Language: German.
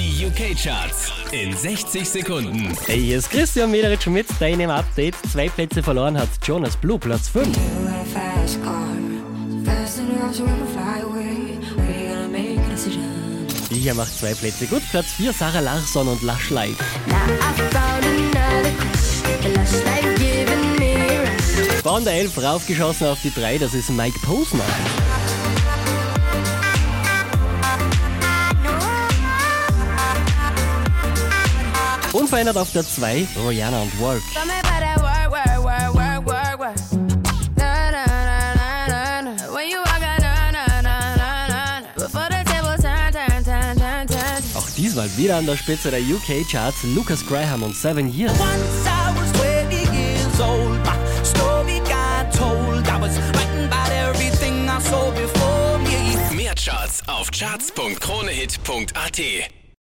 Die UK-Charts in 60 Sekunden. Hey, hier ist Christian Mederich mit deinem Update. Zwei Plätze verloren hat Jonas Blue, Platz 5. Hier macht zwei Plätze gut. Platz 4 Sarah Larsson und Lush Life. Von der 11 raufgeschossen auf die 3, das ist Mike Posner. Unverändert auf der 2 Rihanna und Work. Auch diesmal wieder an der Spitze der UK Charts Lucas Graham und Seven Years. Once I was 20 years old, my story got told. I was frightened about everything I saw before me. Mehr Charts auf charts.kronehit.at.